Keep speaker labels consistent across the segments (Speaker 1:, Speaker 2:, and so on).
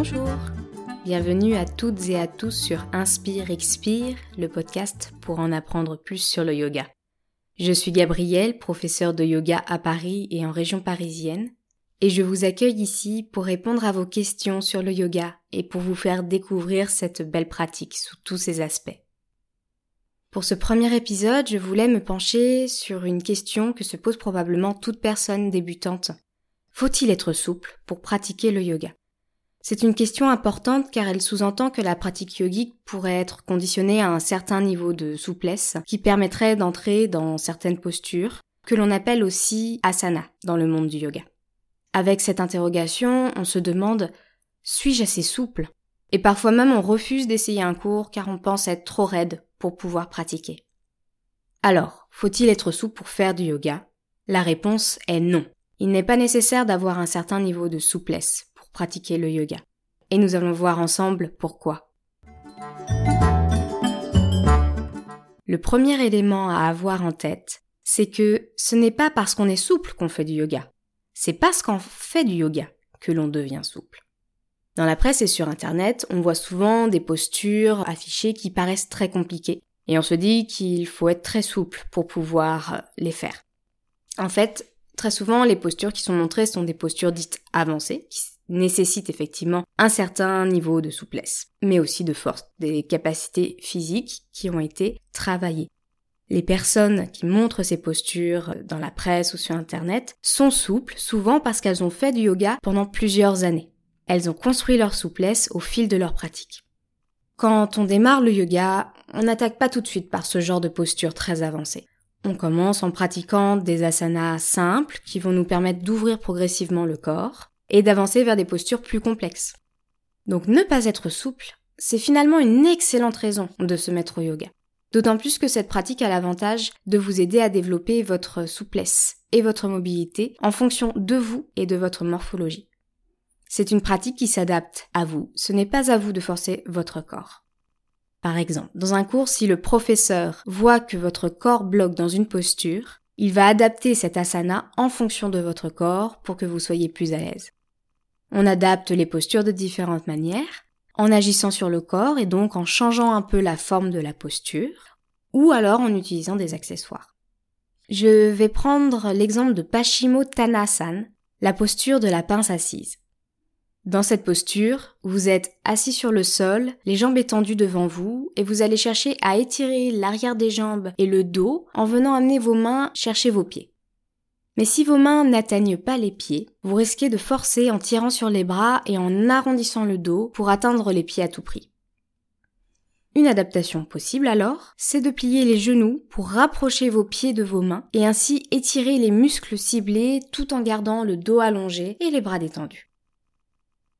Speaker 1: Bonjour Bienvenue à toutes et à tous sur Inspire Expire, le podcast pour en apprendre plus sur le yoga. Je suis Gabrielle, professeure de yoga à Paris et en région parisienne, et je vous accueille ici pour répondre à vos questions sur le yoga et pour vous faire découvrir cette belle pratique sous tous ses aspects. Pour ce premier épisode, je voulais me pencher sur une question que se pose probablement toute personne débutante. Faut-il être souple pour pratiquer le yoga? C'est une question importante car elle sous-entend que la pratique yogique pourrait être conditionnée à un certain niveau de souplesse qui permettrait d'entrer dans certaines postures, que l'on appelle aussi asana dans le monde du yoga. Avec cette interrogation, on se demande suis-je assez souple? Et parfois même on refuse d'essayer un cours car on pense être trop raide pour pouvoir pratiquer. Alors, faut-il être souple pour faire du yoga? La réponse est non. Il n'est pas nécessaire d'avoir un certain niveau de souplesse pratiquer le yoga. Et nous allons voir ensemble pourquoi. Le premier élément à avoir en tête, c'est que ce n'est pas parce qu'on est souple qu'on fait du yoga. C'est parce qu'on fait du yoga que l'on devient souple. Dans la presse et sur Internet, on voit souvent des postures affichées qui paraissent très compliquées, et on se dit qu'il faut être très souple pour pouvoir euh, les faire. En fait, très souvent, les postures qui sont montrées sont des postures dites avancées, nécessitent effectivement un certain niveau de souplesse, mais aussi de force, des capacités physiques qui ont été travaillées. Les personnes qui montrent ces postures dans la presse ou sur Internet sont souples, souvent parce qu'elles ont fait du yoga pendant plusieurs années. Elles ont construit leur souplesse au fil de leur pratique. Quand on démarre le yoga, on n'attaque pas tout de suite par ce genre de posture très avancée. On commence en pratiquant des asanas simples qui vont nous permettre d'ouvrir progressivement le corps et d'avancer vers des postures plus complexes. Donc ne pas être souple, c'est finalement une excellente raison de se mettre au yoga. D'autant plus que cette pratique a l'avantage de vous aider à développer votre souplesse et votre mobilité en fonction de vous et de votre morphologie. C'est une pratique qui s'adapte à vous. Ce n'est pas à vous de forcer votre corps. Par exemple, dans un cours, si le professeur voit que votre corps bloque dans une posture, il va adapter cet asana en fonction de votre corps pour que vous soyez plus à l'aise. On adapte les postures de différentes manières, en agissant sur le corps et donc en changeant un peu la forme de la posture, ou alors en utilisant des accessoires. Je vais prendre l'exemple de Pashimo Tanasan, la posture de la pince assise. Dans cette posture, vous êtes assis sur le sol, les jambes étendues devant vous, et vous allez chercher à étirer l'arrière des jambes et le dos en venant amener vos mains chercher vos pieds. Mais si vos mains n'atteignent pas les pieds, vous risquez de forcer en tirant sur les bras et en arrondissant le dos pour atteindre les pieds à tout prix. Une adaptation possible alors, c'est de plier les genoux pour rapprocher vos pieds de vos mains et ainsi étirer les muscles ciblés tout en gardant le dos allongé et les bras détendus.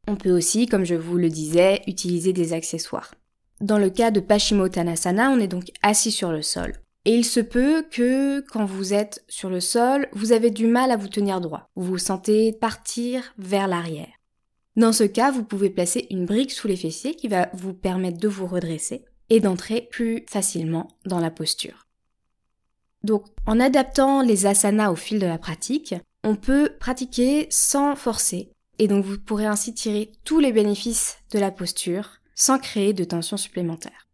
Speaker 1: On peut aussi, comme je vous le disais, utiliser des accessoires. Dans le cas de Paschimottanasana, on est donc assis sur le sol. Et il se peut que quand vous êtes sur le sol, vous avez du mal à vous tenir droit. Vous vous sentez partir vers l'arrière. Dans ce cas, vous pouvez placer une brique sous les fessiers qui va vous permettre de vous redresser et d'entrer plus facilement dans la posture. Donc, en adaptant les asanas au fil de la pratique, on peut pratiquer sans forcer, et donc vous pourrez ainsi tirer tous les bénéfices de la posture sans créer de tension supplémentaire.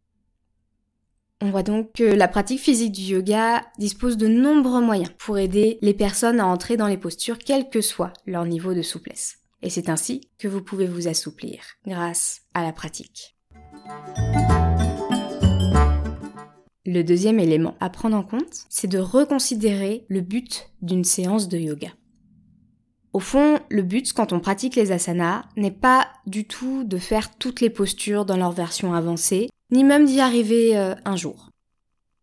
Speaker 1: On voit donc que la pratique physique du yoga dispose de nombreux moyens pour aider les personnes à entrer dans les postures quel que soit leur niveau de souplesse. Et c'est ainsi que vous pouvez vous assouplir grâce à la pratique. Le deuxième élément à prendre en compte, c'est de reconsidérer le but d'une séance de yoga. Au fond, le but quand on pratique les asanas n'est pas du tout de faire toutes les postures dans leur version avancée, ni même d'y arriver euh, un jour.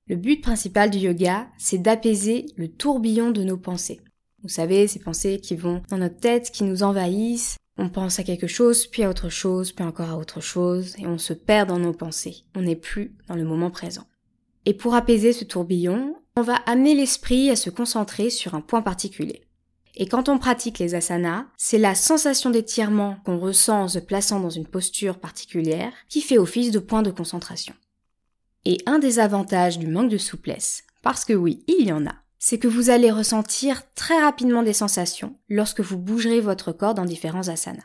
Speaker 1: Le but principal du yoga, c'est d'apaiser le tourbillon de nos pensées. Vous savez, ces pensées qui vont dans notre tête, qui nous envahissent, on pense à quelque chose, puis à autre chose, puis encore à autre chose, et on se perd dans nos pensées. On n'est plus dans le moment présent. Et pour apaiser ce tourbillon, on va amener l'esprit à se concentrer sur un point particulier. Et quand on pratique les asanas, c'est la sensation d'étirement qu'on ressent en se plaçant dans une posture particulière qui fait office de point de concentration. Et un des avantages du manque de souplesse, parce que oui, il y en a, c'est que vous allez ressentir très rapidement des sensations lorsque vous bougerez votre corps dans différents asanas.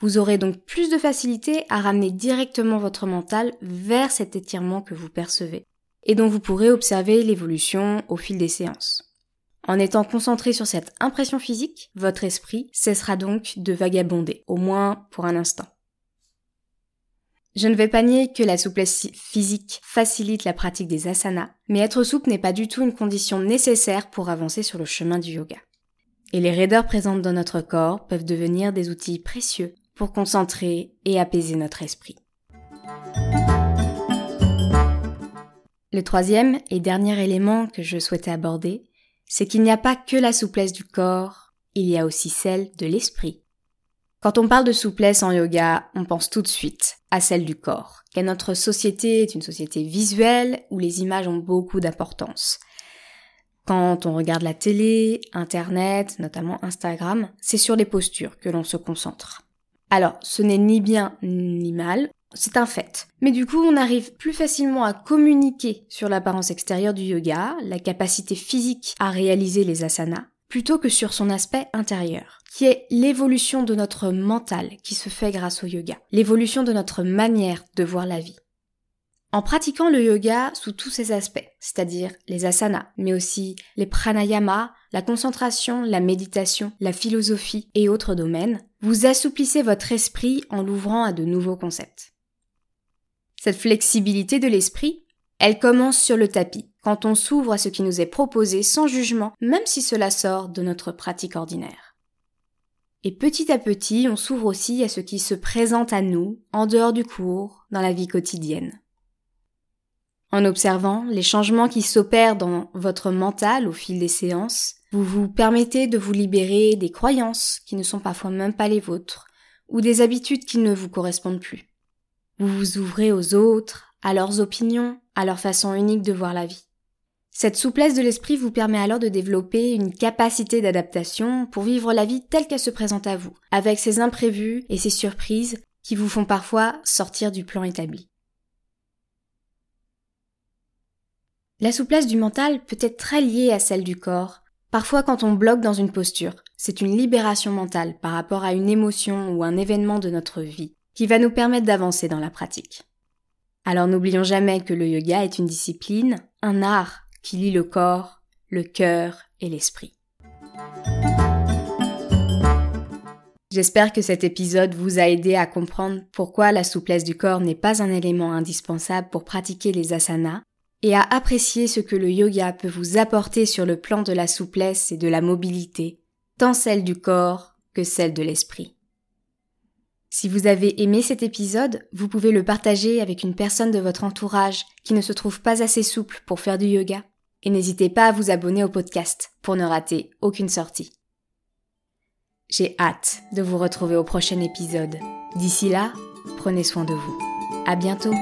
Speaker 1: Vous aurez donc plus de facilité à ramener directement votre mental vers cet étirement que vous percevez et dont vous pourrez observer l'évolution au fil des séances. En étant concentré sur cette impression physique, votre esprit cessera donc de vagabonder, au moins pour un instant. Je ne vais pas nier que la souplesse physique facilite la pratique des asanas, mais être souple n'est pas du tout une condition nécessaire pour avancer sur le chemin du yoga. Et les raideurs présentes dans notre corps peuvent devenir des outils précieux pour concentrer et apaiser notre esprit. Le troisième et dernier élément que je souhaitais aborder, c'est qu'il n'y a pas que la souplesse du corps, il y a aussi celle de l'esprit. Quand on parle de souplesse en yoga, on pense tout de suite à celle du corps, car notre société est une société visuelle où les images ont beaucoup d'importance. Quand on regarde la télé, Internet, notamment Instagram, c'est sur les postures que l'on se concentre. Alors, ce n'est ni bien ni mal, c'est un fait. Mais du coup, on arrive plus facilement à communiquer sur l'apparence extérieure du yoga, la capacité physique à réaliser les asanas, plutôt que sur son aspect intérieur, qui est l'évolution de notre mental qui se fait grâce au yoga, l'évolution de notre manière de voir la vie. En pratiquant le yoga sous tous ses aspects, c'est-à-dire les asanas, mais aussi les pranayamas, la concentration, la méditation, la philosophie et autres domaines, vous assouplissez votre esprit en l'ouvrant à de nouveaux concepts. Cette flexibilité de l'esprit, elle commence sur le tapis, quand on s'ouvre à ce qui nous est proposé sans jugement, même si cela sort de notre pratique ordinaire. Et petit à petit, on s'ouvre aussi à ce qui se présente à nous, en dehors du cours, dans la vie quotidienne. En observant les changements qui s'opèrent dans votre mental au fil des séances, vous vous permettez de vous libérer des croyances qui ne sont parfois même pas les vôtres, ou des habitudes qui ne vous correspondent plus. Vous vous ouvrez aux autres, à leurs opinions, à leur façon unique de voir la vie. Cette souplesse de l'esprit vous permet alors de développer une capacité d'adaptation pour vivre la vie telle qu'elle se présente à vous, avec ses imprévus et ses surprises qui vous font parfois sortir du plan établi. La souplesse du mental peut être très liée à celle du corps. Parfois quand on bloque dans une posture, c'est une libération mentale par rapport à une émotion ou un événement de notre vie qui va nous permettre d'avancer dans la pratique. Alors n'oublions jamais que le yoga est une discipline, un art qui lie le corps, le cœur et l'esprit. J'espère que cet épisode vous a aidé à comprendre pourquoi la souplesse du corps n'est pas un élément indispensable pour pratiquer les asanas et à apprécier ce que le yoga peut vous apporter sur le plan de la souplesse et de la mobilité, tant celle du corps que celle de l'esprit. Si vous avez aimé cet épisode, vous pouvez le partager avec une personne de votre entourage qui ne se trouve pas assez souple pour faire du yoga. Et n'hésitez pas à vous abonner au podcast pour ne rater aucune sortie. J'ai hâte de vous retrouver au prochain épisode. D'ici là, prenez soin de vous. À bientôt!